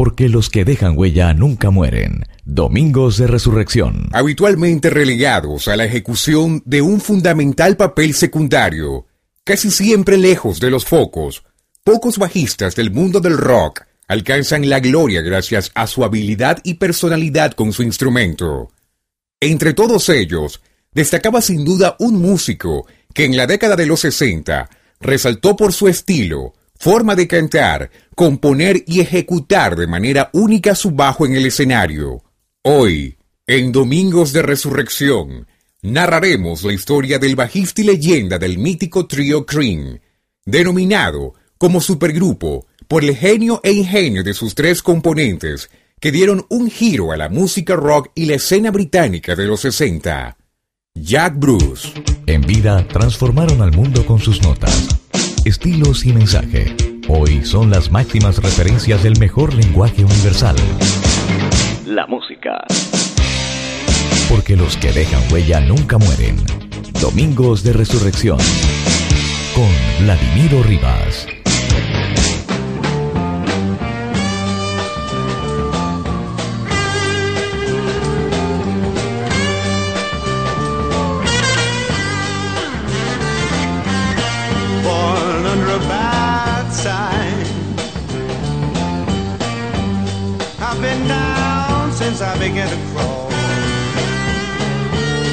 porque los que dejan huella nunca mueren. Domingos de Resurrección. Habitualmente relegados a la ejecución de un fundamental papel secundario, casi siempre lejos de los focos, pocos bajistas del mundo del rock alcanzan la gloria gracias a su habilidad y personalidad con su instrumento. Entre todos ellos, destacaba sin duda un músico que en la década de los 60 resaltó por su estilo, forma de cantar, componer y ejecutar de manera única su bajo en el escenario. Hoy, en Domingos de Resurrección, narraremos la historia del bajista y leyenda del mítico trío Cream, denominado como supergrupo por el genio e ingenio de sus tres componentes que dieron un giro a la música rock y la escena británica de los 60. Jack Bruce. En vida transformaron al mundo con sus notas, estilos y mensaje. Hoy son las máximas referencias del mejor lenguaje universal. La música. Porque los que dejan huella nunca mueren. Domingos de Resurrección. Con Vladimiro Rivas. Began to crawl.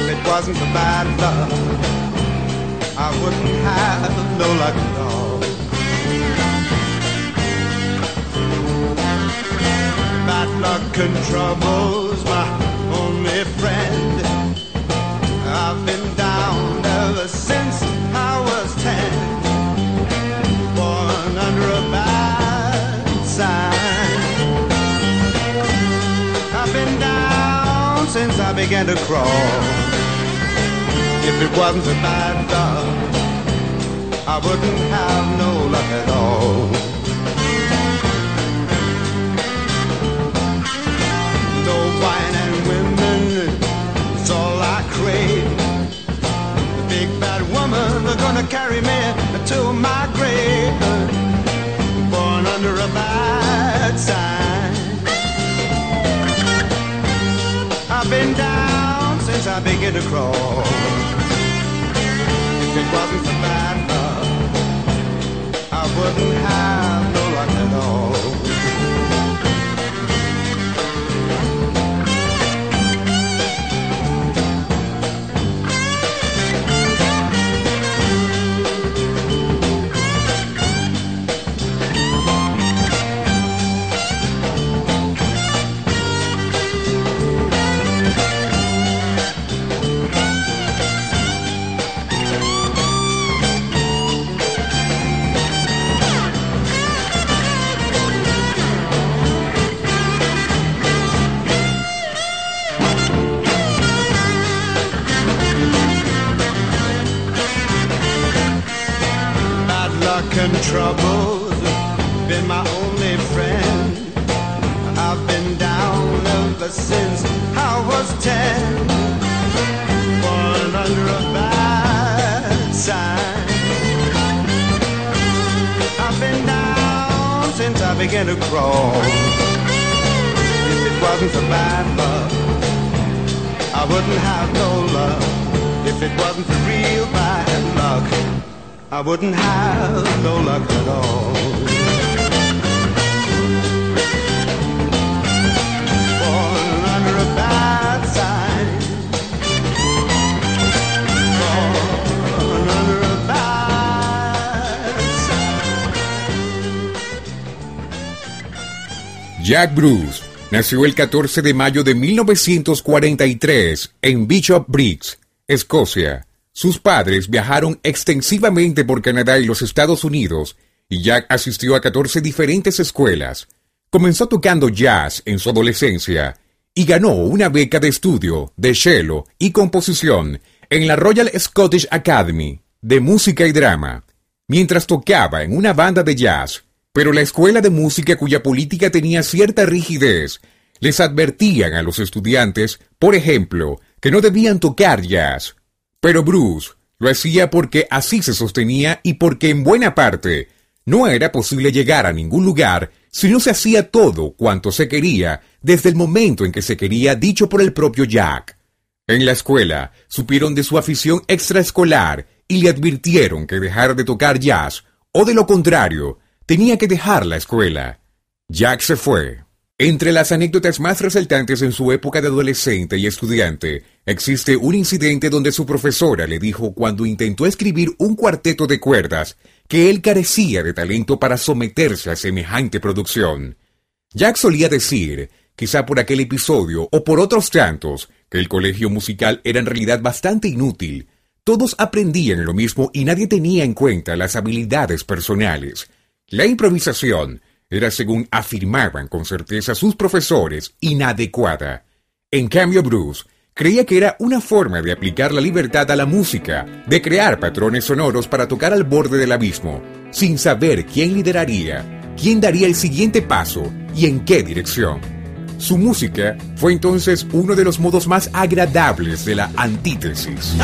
If it wasn't for bad luck, I wouldn't have no luck at all. Bad luck trouble's my began to crawl. If it wasn't for bad luck, I wouldn't have no luck at all. No wine and women, it's all I crave. The big bad woman, they're gonna carry me to my grave. Born under a bad sign. I've been down since I began to crawl. If it wasn't for bad luck, I wouldn't have no luck at all. And troubles been my only friend. I've been down ever since I was ten. Born under a bad sign. I've been down since I began to crawl. If it wasn't for bad luck, I wouldn't have no luck. If it wasn't for real bad luck. I wouldn't have no luck at all. Jack Bruce nació el 14 de mayo de 1943 en Bishop Briggs, Escocia. Sus padres viajaron extensivamente por Canadá y los Estados Unidos, y Jack asistió a 14 diferentes escuelas. Comenzó tocando jazz en su adolescencia y ganó una beca de estudio de cello y composición en la Royal Scottish Academy de Música y Drama, mientras tocaba en una banda de jazz, pero la escuela de música cuya política tenía cierta rigidez les advertían a los estudiantes, por ejemplo, que no debían tocar jazz pero Bruce lo hacía porque así se sostenía y porque en buena parte No era posible llegar a ningún lugar si no se hacía todo cuanto se quería desde el momento en que se quería dicho por el propio Jack. En la escuela supieron de su afición extraescolar y le advirtieron que dejara de tocar jazz, o de lo contrario, tenía que dejar la escuela. Jack se fue. Entre las anécdotas más resaltantes en su época de adolescente y estudiante, existe un incidente donde su profesora le dijo cuando intentó escribir un cuarteto de cuerdas que él carecía de talento para someterse a semejante producción. Jack solía decir, quizá por aquel episodio o por otros tantos, que el colegio musical era en realidad bastante inútil. Todos aprendían lo mismo y nadie tenía en cuenta las habilidades personales. La improvisación era, según afirmaban con certeza sus profesores, inadecuada. En cambio, Bruce creía que era una forma de aplicar la libertad a la música, de crear patrones sonoros para tocar al borde del abismo, sin saber quién lideraría, quién daría el siguiente paso y en qué dirección. Su música fue entonces uno de los modos más agradables de la antítesis.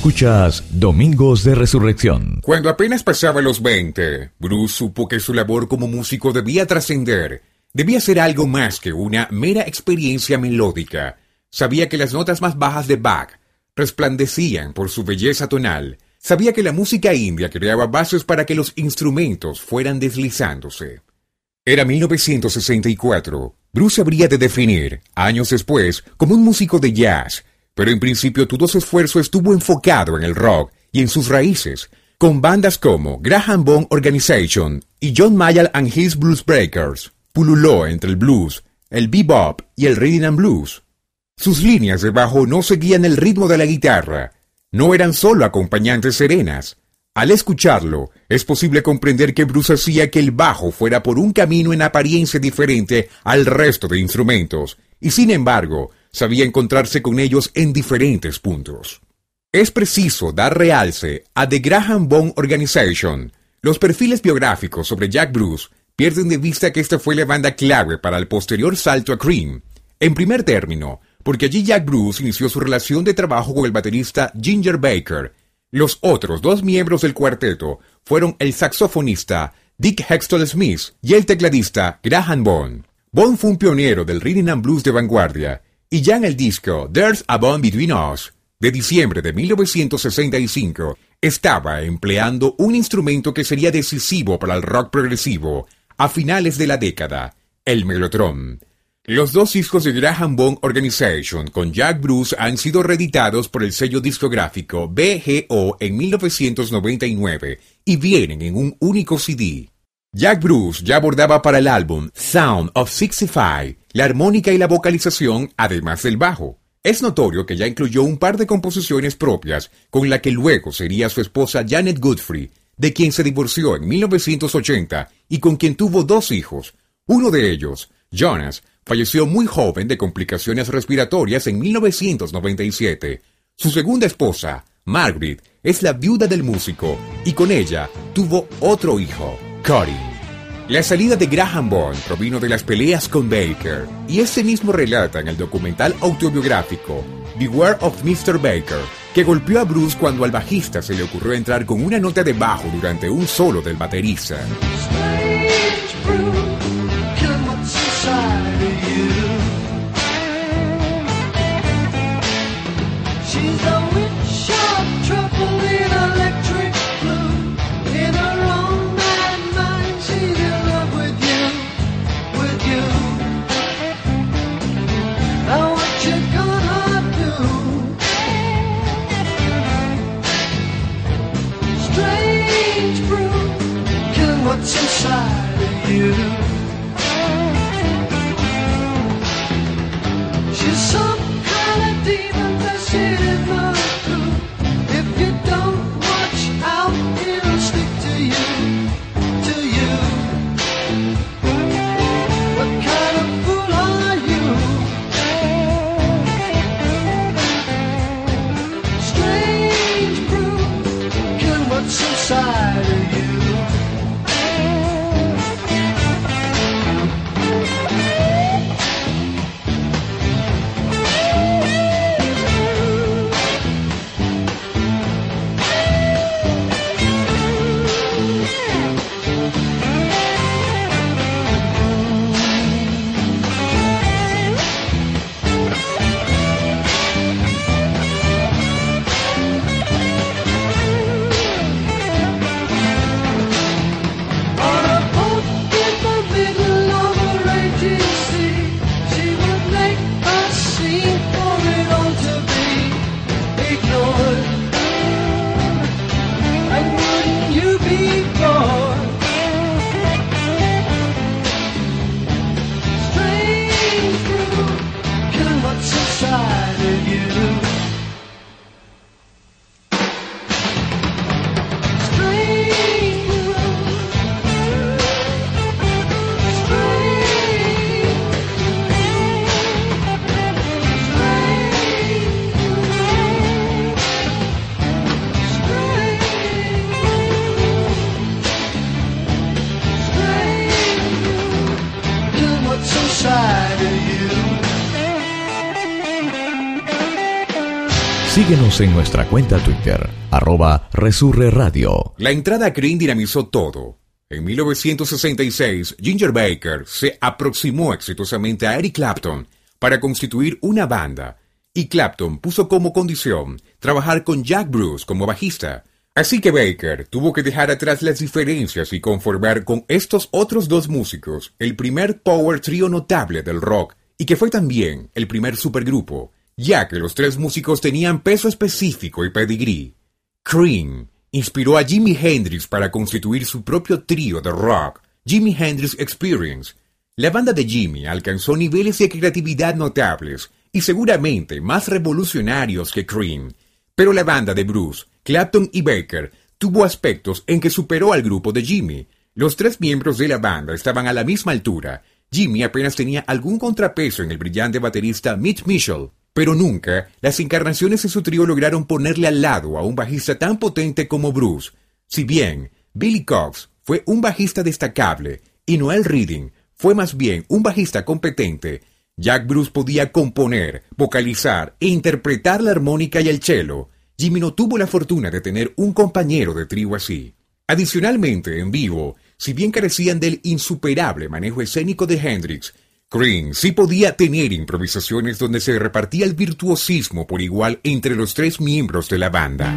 Escuchas Domingos de Resurrección. Cuando apenas pasaba los 20, Bruce supo que su labor como músico debía trascender, debía ser algo más que una mera experiencia melódica. Sabía que las notas más bajas de Bach resplandecían por su belleza tonal. Sabía que la música india creaba bases para que los instrumentos fueran deslizándose. Era 1964. Bruce habría de definir, años después, como un músico de jazz, pero en principio todo su esfuerzo estuvo enfocado en el rock y en sus raíces, con bandas como Graham Bone Organization y John Mayall and His Blues Breakers. Pululó entre el blues, el bebop y el rhythm and blues. Sus líneas de bajo no seguían el ritmo de la guitarra, no eran solo acompañantes serenas. Al escucharlo, es posible comprender que Bruce hacía que el bajo fuera por un camino en apariencia diferente al resto de instrumentos, y sin embargo, sabía encontrarse con ellos en diferentes puntos. Es preciso dar realce a The Graham Bone Organization. Los perfiles biográficos sobre Jack Bruce pierden de vista que esta fue la banda clave para el posterior salto a Cream. En primer término, porque allí Jack Bruce inició su relación de trabajo con el baterista Ginger Baker. Los otros dos miembros del cuarteto fueron el saxofonista Dick Hextall Smith y el tecladista Graham Bone. Bone fue un pionero del rhythm and blues de vanguardia, y ya en el disco There's a Bone Between Us, de diciembre de 1965, estaba empleando un instrumento que sería decisivo para el rock progresivo a finales de la década, el melotron. Los dos discos de Graham Bone Organization con Jack Bruce han sido reeditados por el sello discográfico BGO en 1999 y vienen en un único CD. Jack Bruce ya abordaba para el álbum Sound of 65 la armónica y la vocalización, además del bajo. Es notorio que ya incluyó un par de composiciones propias con la que luego sería su esposa Janet Godfrey, de quien se divorció en 1980 y con quien tuvo dos hijos. Uno de ellos, Jonas, falleció muy joven de complicaciones respiratorias en 1997. Su segunda esposa, Margaret, es la viuda del músico y con ella tuvo otro hijo. Cody. La salida de Graham Bond provino de las peleas con Baker, y ese mismo relata en el documental autobiográfico Beware of Mr. Baker, que golpeó a Bruce cuando al bajista se le ocurrió entrar con una nota de bajo durante un solo del baterista. Síguenos en nuestra cuenta Twitter, arroba Resurre Radio. La entrada Cream dinamizó todo. En 1966, Ginger Baker se aproximó exitosamente a Eric Clapton para constituir una banda y Clapton puso como condición trabajar con Jack Bruce como bajista. Así que Baker tuvo que dejar atrás las diferencias y conformar con estos otros dos músicos el primer power trio notable del rock y que fue también el primer supergrupo, ya que los tres músicos tenían peso específico y pedigree. Cream inspiró a Jimi Hendrix para constituir su propio trío de rock, Jimi Hendrix Experience. La banda de Jimi alcanzó niveles de creatividad notables y seguramente más revolucionarios que Cream, pero la banda de Bruce, Clapton y Baker tuvo aspectos en que superó al grupo de Jimmy. Los tres miembros de la banda estaban a la misma altura. Jimmy apenas tenía algún contrapeso en el brillante baterista Mitch Mitchell, pero nunca las encarnaciones de su trío lograron ponerle al lado a un bajista tan potente como Bruce. Si bien Billy Cox fue un bajista destacable y Noel Reading fue más bien un bajista competente, Jack Bruce podía componer, vocalizar e interpretar la armónica y el cello. Jimmy no tuvo la fortuna de tener un compañero de trío así. Adicionalmente, en vivo, si bien carecían del insuperable manejo escénico de Hendrix, Cream sí podía tener improvisaciones donde se repartía el virtuosismo por igual entre los tres miembros de la banda.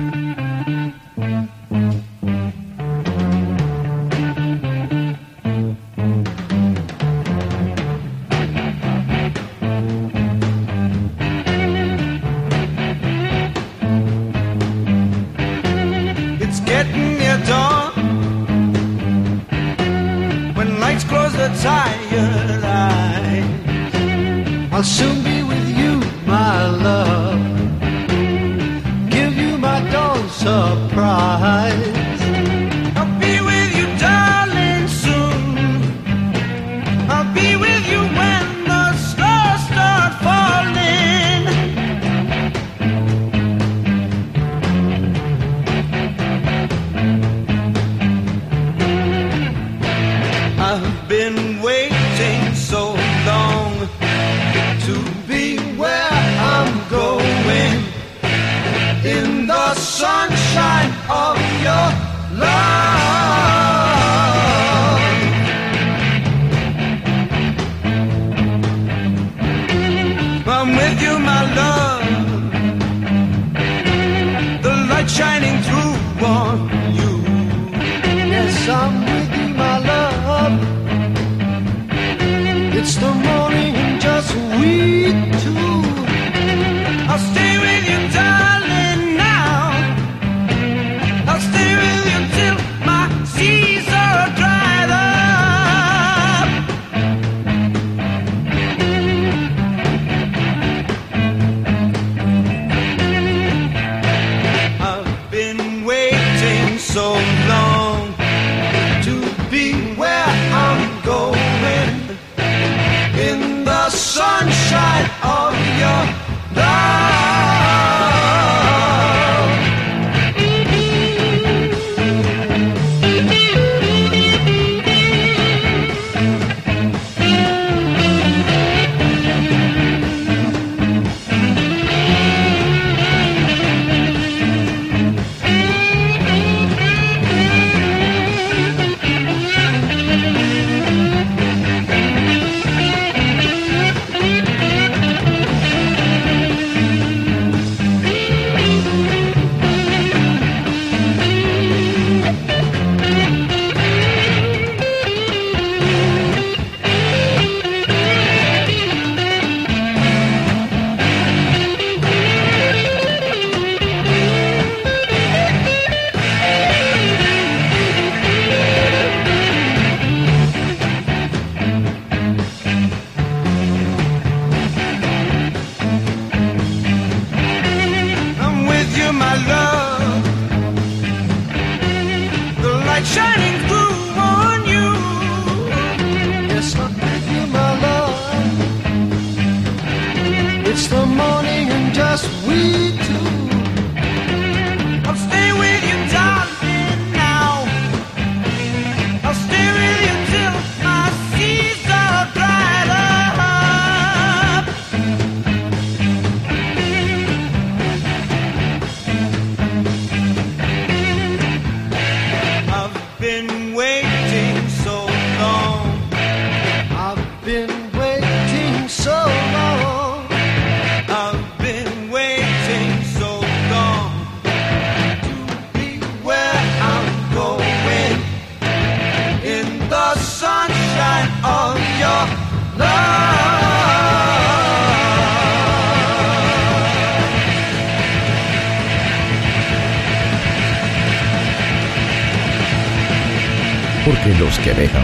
I'll soon be with you, my love. Give you my dawn surprise. You.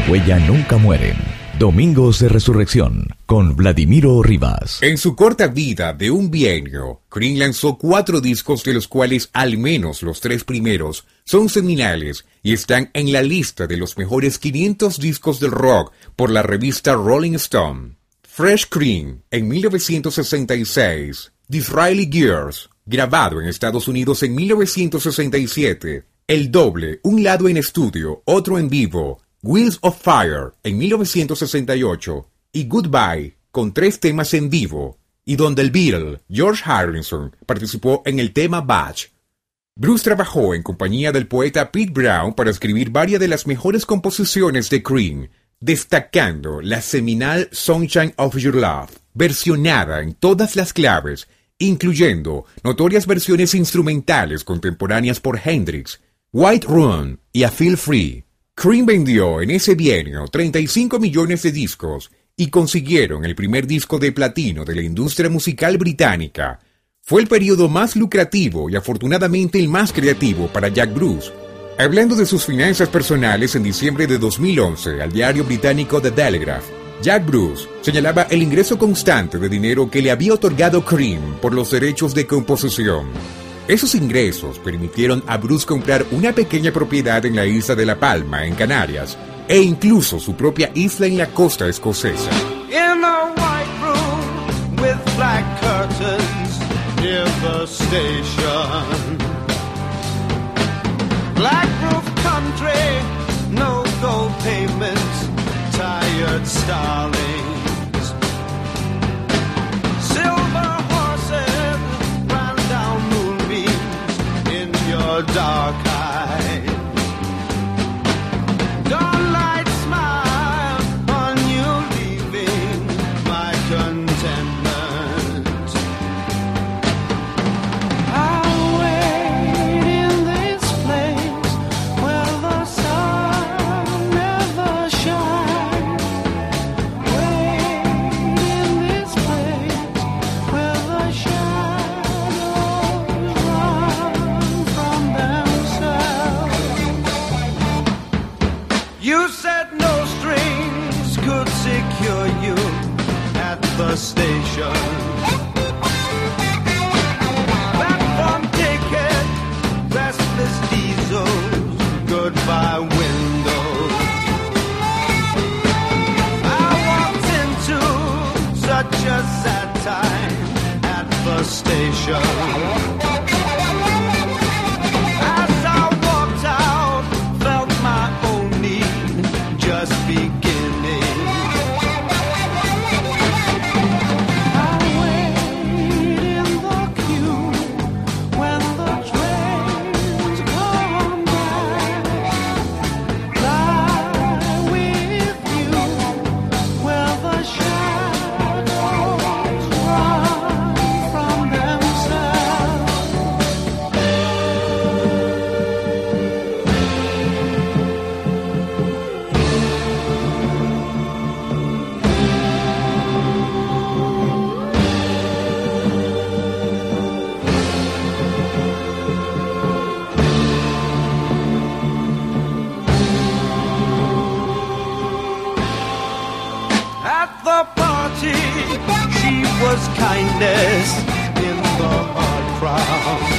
Huella nunca mueren. Domingos de Resurrección con Vladimiro Rivas. En su corta vida de un bienio, Cream lanzó cuatro discos de los cuales al menos los tres primeros son seminales y están en la lista de los mejores 500 discos del rock por la revista Rolling Stone. Fresh Cream en 1966, Disraeli Gears, grabado en Estados Unidos en 1967, El Doble, un lado en estudio, otro en vivo, Wheels of Fire en 1968 y Goodbye con tres temas en vivo y donde el Beatle George Harrison participó en el tema Batch. Bruce trabajó en compañía del poeta Pete Brown para escribir varias de las mejores composiciones de Cream, destacando la seminal Sunshine of Your Love, versionada en todas las claves, incluyendo notorias versiones instrumentales contemporáneas por Hendrix, White Run y A Feel Free. Cream vendió en ese bienio 35 millones de discos y consiguieron el primer disco de platino de la industria musical británica. Fue el periodo más lucrativo y afortunadamente el más creativo para Jack Bruce. Hablando de sus finanzas personales en diciembre de 2011 al diario británico The Telegraph, Jack Bruce señalaba el ingreso constante de dinero que le había otorgado Cream por los derechos de composición. Esos ingresos permitieron a Bruce comprar una pequeña propiedad en la isla de La Palma, en Canarias, e incluso su propia isla en la costa escocesa. Country, no gold payments, tired. Station. Platform ticket, restless diesels, goodbye windows. I walked into such a sad time at the station. Was kindness in the hard crowd.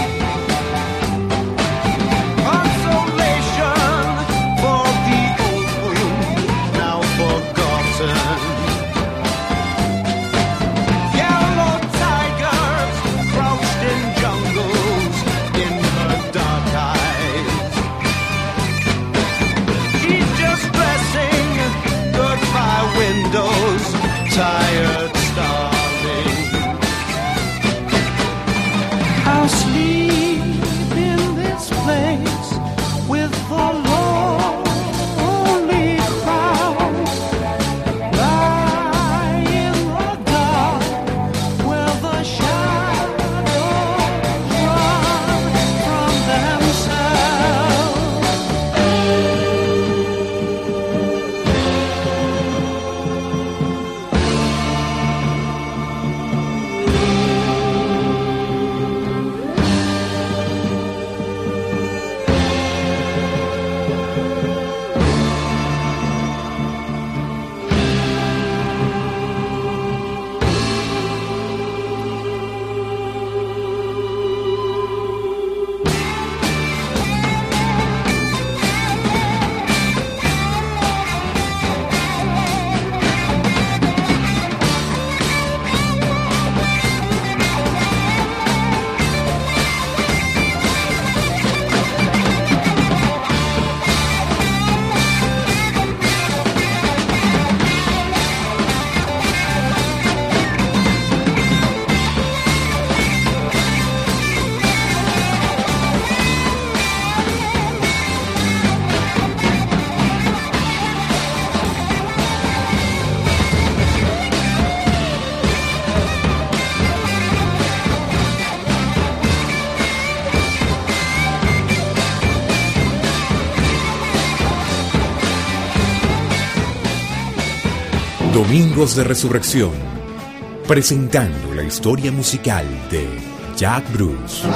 Domingos de Resurrección, presentando la historia musical de Jack Bruce.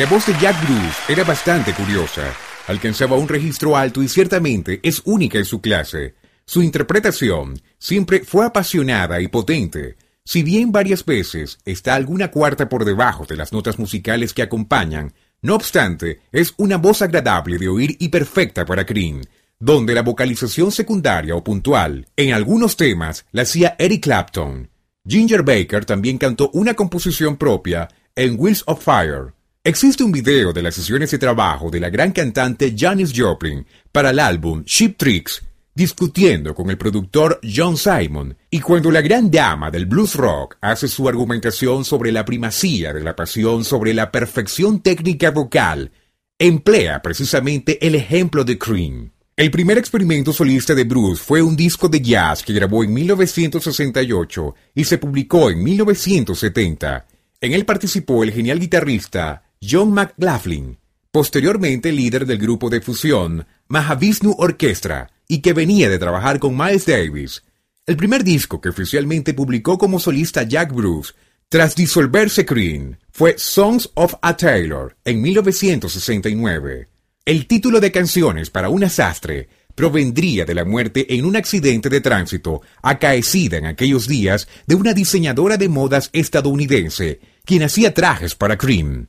La voz de Jack Bruce era bastante curiosa. Alcanzaba un registro alto y ciertamente es única en su clase. Su interpretación siempre fue apasionada y potente. Si bien varias veces está alguna cuarta por debajo de las notas musicales que acompañan, no obstante, es una voz agradable de oír y perfecta para Cream, donde la vocalización secundaria o puntual en algunos temas la hacía Eric Clapton. Ginger Baker también cantó una composición propia en Wheels of Fire. Existe un video de las sesiones de trabajo de la gran cantante Janis Joplin para el álbum Ship Tricks, discutiendo con el productor John Simon, y cuando la gran dama del blues rock hace su argumentación sobre la primacía de la pasión sobre la perfección técnica vocal, emplea precisamente el ejemplo de Cream. El primer experimento solista de Bruce fue un disco de jazz que grabó en 1968 y se publicó en 1970. En él participó el genial guitarrista John McLaughlin, posteriormente líder del grupo de fusión Mahavishnu Orchestra y que venía de trabajar con Miles Davis. El primer disco que oficialmente publicó como solista Jack Bruce tras disolverse Cream fue Songs of a Taylor en 1969. El título de canciones para un asastre provendría de la muerte en un accidente de tránsito acaecida en aquellos días de una diseñadora de modas estadounidense, quien hacía trajes para Cream.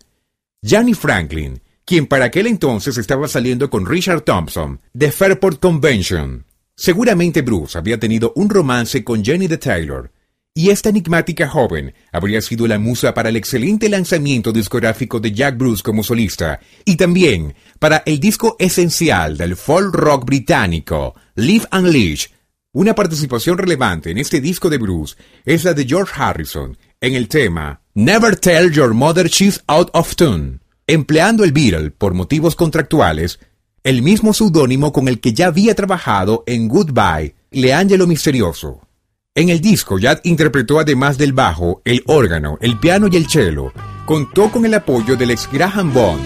Johnny Franklin, quien para aquel entonces estaba saliendo con Richard Thompson de Fairport Convention. Seguramente Bruce había tenido un romance con Jenny de Taylor, y esta enigmática joven habría sido la musa para el excelente lanzamiento discográfico de Jack Bruce como solista y también para el disco esencial del folk rock británico, Live Unleash. Una participación relevante en este disco de Bruce es la de George Harrison en el tema Never Tell Your Mother She's Out of Tune, empleando el Beatle por motivos contractuales, el mismo seudónimo con el que ya había trabajado en Goodbye, Leangelo Misterioso. En el disco, Jad interpretó además del bajo, el órgano, el piano y el cello. Contó con el apoyo del ex Graham Bond,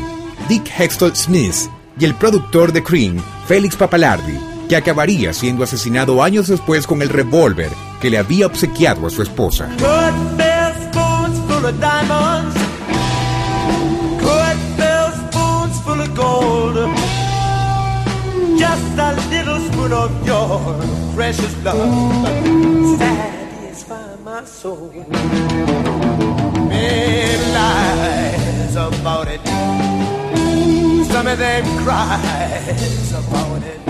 Dick Hextall Smith y el productor de Cream, Félix Papalardi, que acabaría siendo asesinado años después con el revólver que le había obsequiado a su esposa. Just a little spoon of your precious love satisfy my soul. Many lies about it. Some of them cries about it.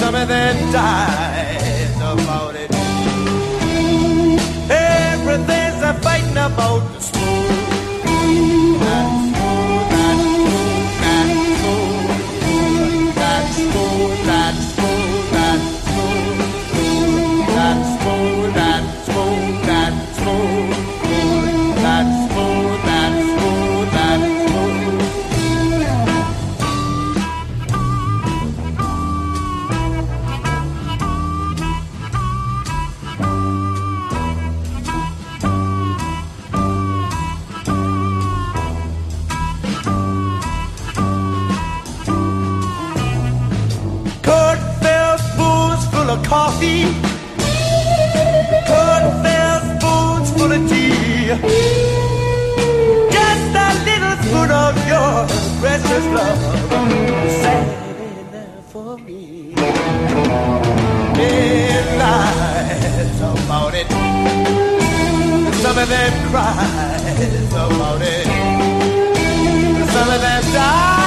Some of them dies about it. Fighting about precious love, sad for me. Midnight about it, some of them cries about it, some of them dies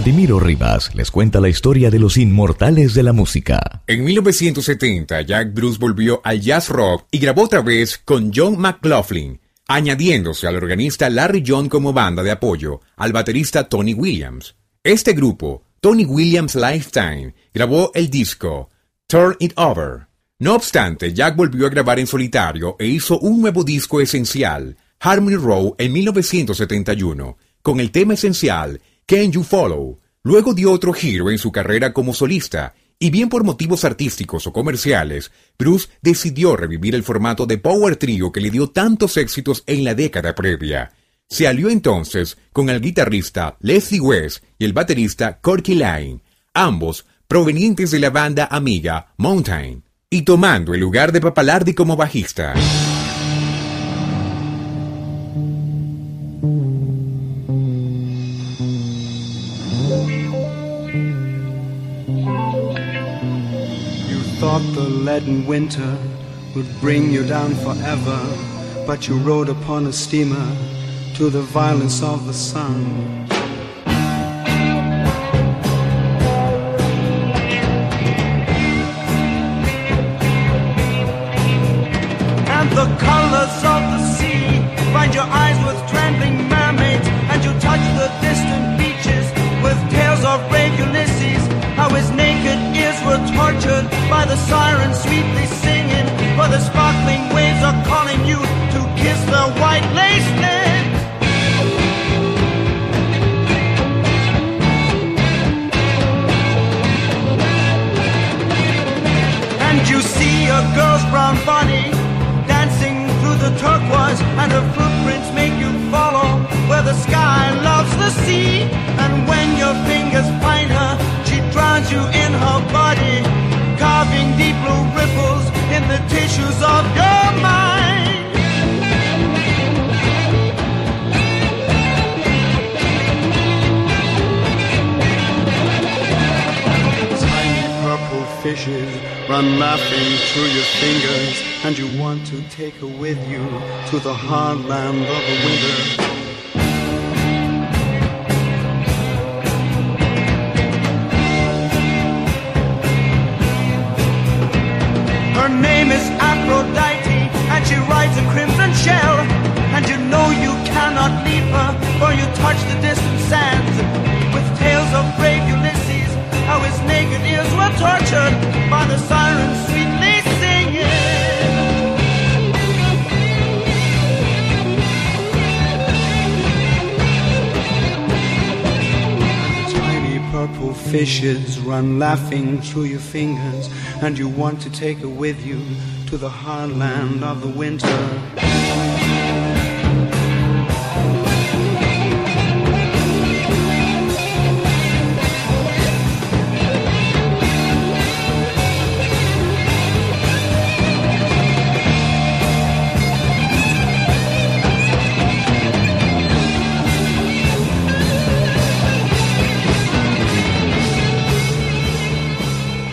Vladimiro Rivas les cuenta la historia de los inmortales de la música. En 1970, Jack Bruce volvió al jazz rock y grabó otra vez con John McLaughlin, añadiéndose al organista Larry John como banda de apoyo al baterista Tony Williams. Este grupo, Tony Williams Lifetime, grabó el disco Turn It Over. No obstante, Jack volvió a grabar en solitario e hizo un nuevo disco esencial, Harmony Row, en 1971, con el tema esencial Can You Follow. Luego dio otro giro en su carrera como solista, y bien por motivos artísticos o comerciales, Bruce decidió revivir el formato de Power Trio que le dio tantos éxitos en la década previa. Se alió entonces con el guitarrista Leslie West y el baterista Corky Line, ambos provenientes de la banda amiga Mountain, y tomando el lugar de Papalardi como bajista. Thought the leaden winter would bring you down forever, but you rode upon a steamer to the violence of the sun. Sea. And when your fingers find her, she drowns you in her body, carving deep blue ripples in the tissues of your mind. Tiny purple fishes run laughing through your fingers, and you want to take her with you to the hard land of the winter. Fishes run laughing through your fingers, and you want to take her with you to the hard land of the winter.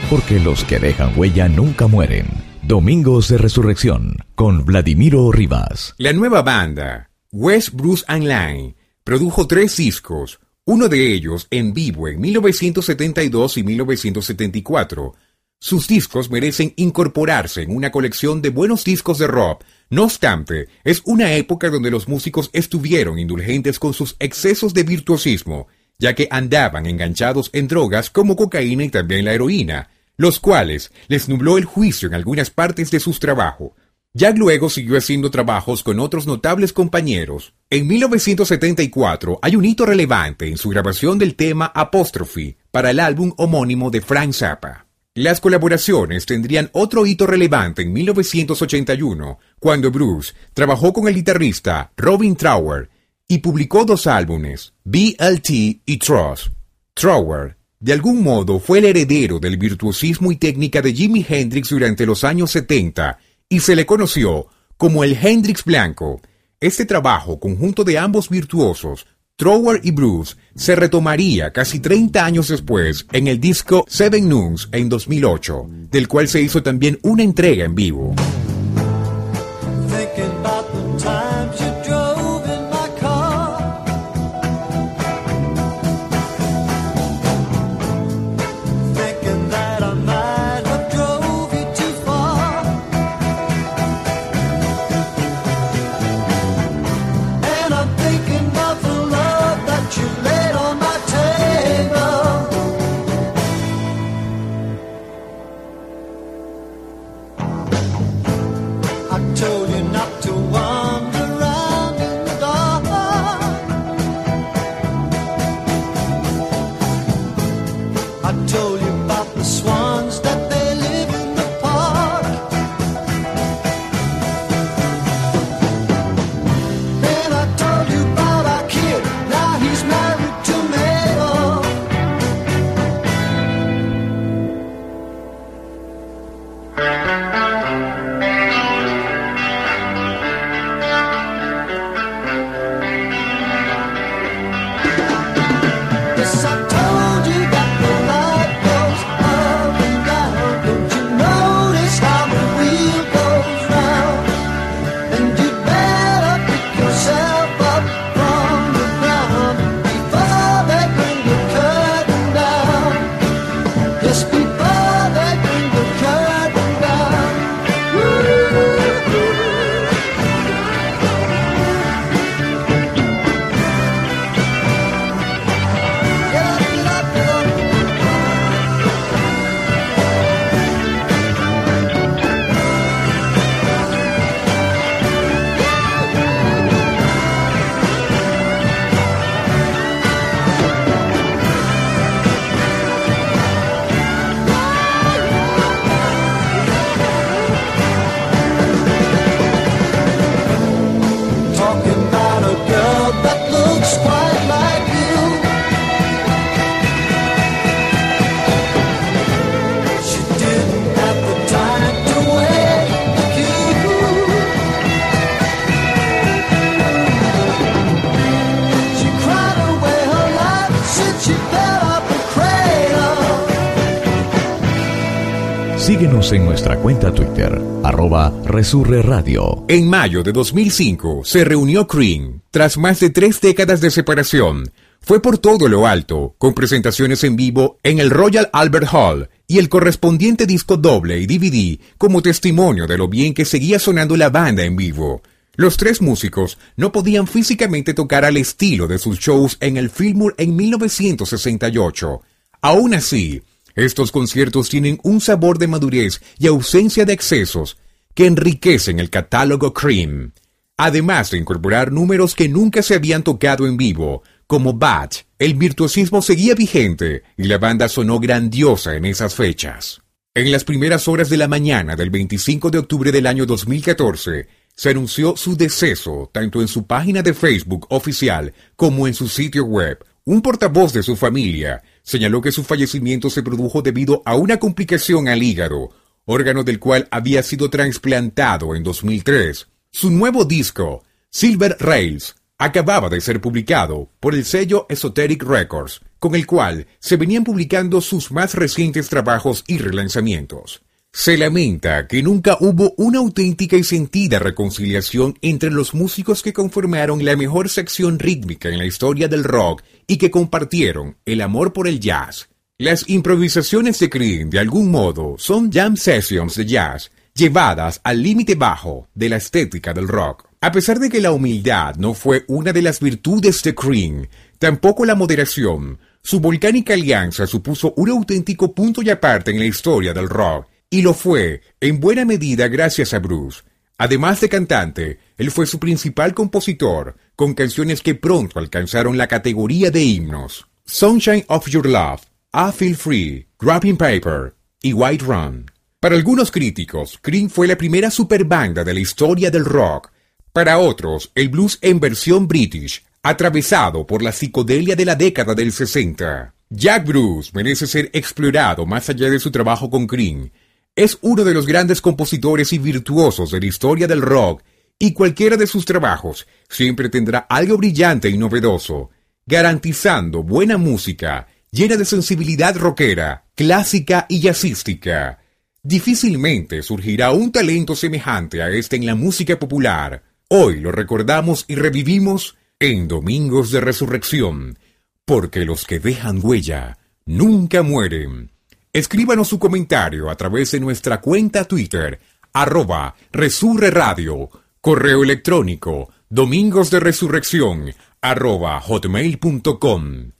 Porque los que dejan huella nunca mueren. Domingos de Resurrección con Vladimiro Rivas. La nueva banda, West Bruce and Line, produjo tres discos, uno de ellos en vivo en 1972 y 1974. Sus discos merecen incorporarse en una colección de buenos discos de rock. No obstante, es una época donde los músicos estuvieron indulgentes con sus excesos de virtuosismo, ya que andaban enganchados en drogas como cocaína y también la heroína, los cuales les nubló el juicio en algunas partes de sus trabajos. Jack luego siguió haciendo trabajos con otros notables compañeros. En 1974 hay un hito relevante en su grabación del tema Apostrophe para el álbum homónimo de Frank Zappa. Las colaboraciones tendrían otro hito relevante en 1981, cuando Bruce trabajó con el guitarrista Robin Trower y publicó dos álbumes, BLT y Trust. Trower de algún modo fue el heredero del virtuosismo y técnica de Jimi Hendrix durante los años 70 y se le conoció como el Hendrix Blanco. Este trabajo conjunto de ambos virtuosos, Trower y Bruce, se retomaría casi 30 años después en el disco Seven Noons en 2008, del cual se hizo también una entrega en vivo. Síguenos en nuestra cuenta Twitter, arroba Resurre Radio. En mayo de 2005 se reunió Cream, tras más de tres décadas de separación. Fue por todo lo alto, con presentaciones en vivo en el Royal Albert Hall y el correspondiente disco doble y DVD como testimonio de lo bien que seguía sonando la banda en vivo. Los tres músicos no podían físicamente tocar al estilo de sus shows en el Fillmore en 1968. Aún así, estos conciertos tienen un sabor de madurez y ausencia de excesos que enriquecen el catálogo Cream. Además de incorporar números que nunca se habían tocado en vivo, como Batch, el virtuosismo seguía vigente y la banda sonó grandiosa en esas fechas. En las primeras horas de la mañana del 25 de octubre del año 2014, se anunció su deceso tanto en su página de Facebook oficial como en su sitio web. Un portavoz de su familia señaló que su fallecimiento se produjo debido a una complicación al hígado, órgano del cual había sido trasplantado en 2003. Su nuevo disco, Silver Rails, acababa de ser publicado por el sello Esoteric Records, con el cual se venían publicando sus más recientes trabajos y relanzamientos. Se lamenta que nunca hubo una auténtica y sentida reconciliación entre los músicos que conformaron la mejor sección rítmica en la historia del rock y que compartieron el amor por el jazz. Las improvisaciones de Cream, de algún modo, son jam sessions de jazz llevadas al límite bajo de la estética del rock. A pesar de que la humildad no fue una de las virtudes de Cream, tampoco la moderación, su volcánica alianza supuso un auténtico punto y aparte en la historia del rock y lo fue, en buena medida, gracias a Bruce. Además de cantante, él fue su principal compositor, con canciones que pronto alcanzaron la categoría de himnos. Sunshine of Your Love, I Feel Free, Grabbing Paper y White Run. Para algunos críticos, Cream fue la primera superbanda de la historia del rock. Para otros, el blues en versión british, atravesado por la psicodelia de la década del 60. Jack Bruce merece ser explorado más allá de su trabajo con Cream es uno de los grandes compositores y virtuosos de la historia del rock, y cualquiera de sus trabajos siempre tendrá algo brillante y novedoso, garantizando buena música, llena de sensibilidad rockera, clásica y jazzística. Difícilmente surgirá un talento semejante a este en la música popular. Hoy lo recordamos y revivimos en Domingos de Resurrección, porque los que dejan huella nunca mueren. Escríbanos su comentario a través de nuestra cuenta Twitter, arroba Resurre Radio, correo electrónico, domingos de resurrección, arroba hotmail.com.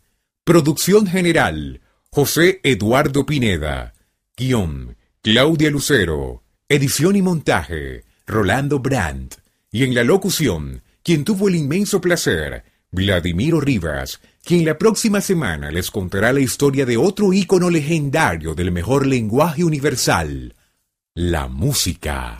Producción general, José Eduardo Pineda. Guión, Claudia Lucero. Edición y montaje, Rolando Brandt. Y en la locución, quien tuvo el inmenso placer, Vladimiro Rivas, quien la próxima semana les contará la historia de otro ícono legendario del mejor lenguaje universal, la música.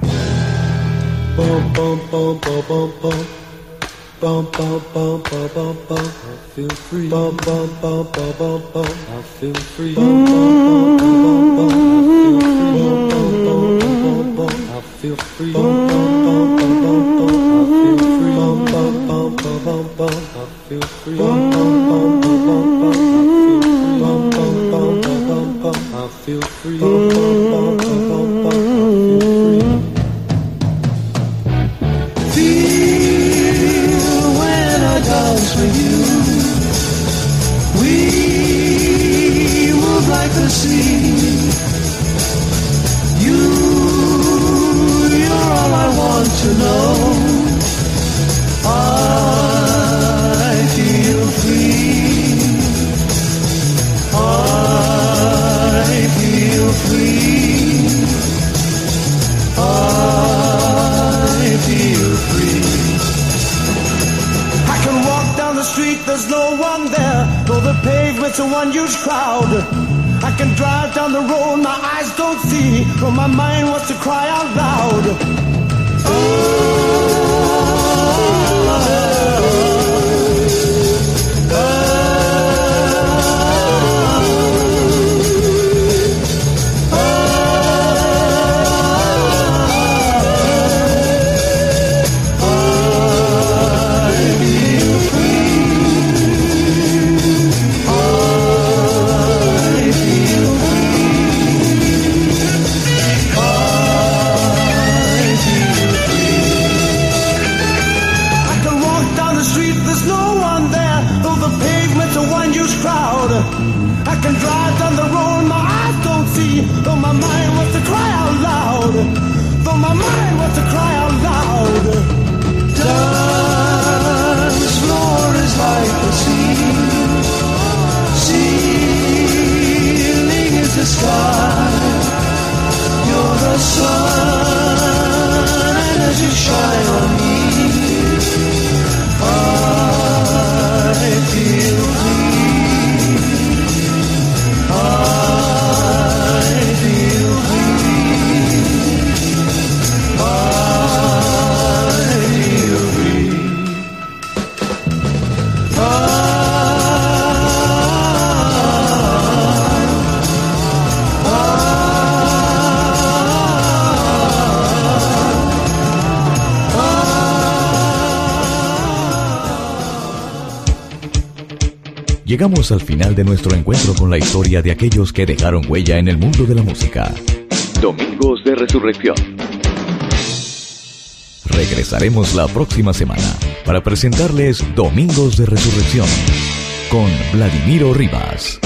feel huge crowd. I can drive down the road, my eyes don't see, but my mind wants to cry out loud. Oh. Llegamos al final de nuestro encuentro con la historia de aquellos que dejaron huella en el mundo de la música. Domingos de Resurrección. Regresaremos la próxima semana para presentarles Domingos de Resurrección con Vladimiro Rivas.